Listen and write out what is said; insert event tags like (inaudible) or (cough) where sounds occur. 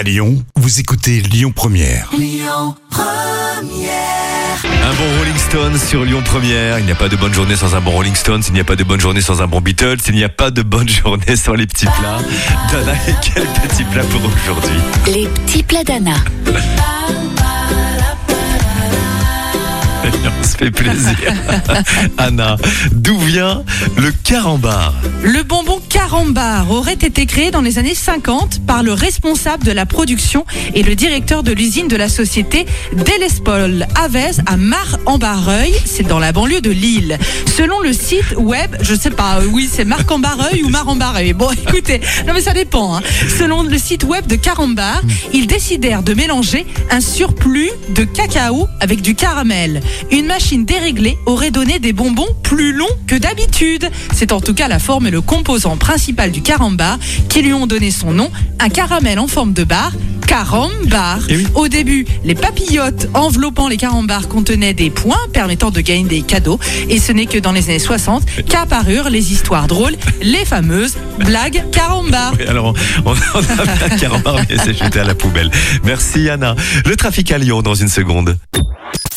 À Lyon, vous écoutez Lyon Première. Un bon Rolling Stones sur Lyon Première. Il n'y a pas de bonne journée sans un bon Rolling Stones. Il n'y a pas de bonne journée sans un bon Beatles. Il n'y a pas de bonne journée sans les petits plats. Dana, et quel petit plat pour aujourd'hui? Les petits plats d'Anna. Fait plaisir. (laughs) Anna, d'où vient le carambar Le bonbon carambar aurait été créé dans les années 50 par le responsable de la production et le directeur de l'usine de la société Delespol Avez à Mar-en-Barreuil, c'est dans la banlieue de Lille. Selon le site web, je sais pas, euh, oui c'est Marc-en-Barreuil ou Mar-en-Barreuil. Bon (laughs) écoutez, non mais ça dépend. hein. Selon le site web de Carambar, ils décidèrent de mélanger un surplus de cacao avec du caramel. Une machine déréglée aurait donné des bonbons plus longs que d'habitude. C'est en tout cas la forme et le composant principal du carambar qui lui ont donné son nom, un caramel en forme de barre. Carambar. Eh oui. Au début, les papillotes enveloppant les carambars contenaient des points permettant de gagner des cadeaux. Et ce n'est que dans les années 60 qu'apparurent les histoires drôles, les fameuses blagues carambar. Oui, alors, on, on a un carambar, mais c'est jeté à la poubelle. Merci Anna. Le trafic à Lyon dans une seconde.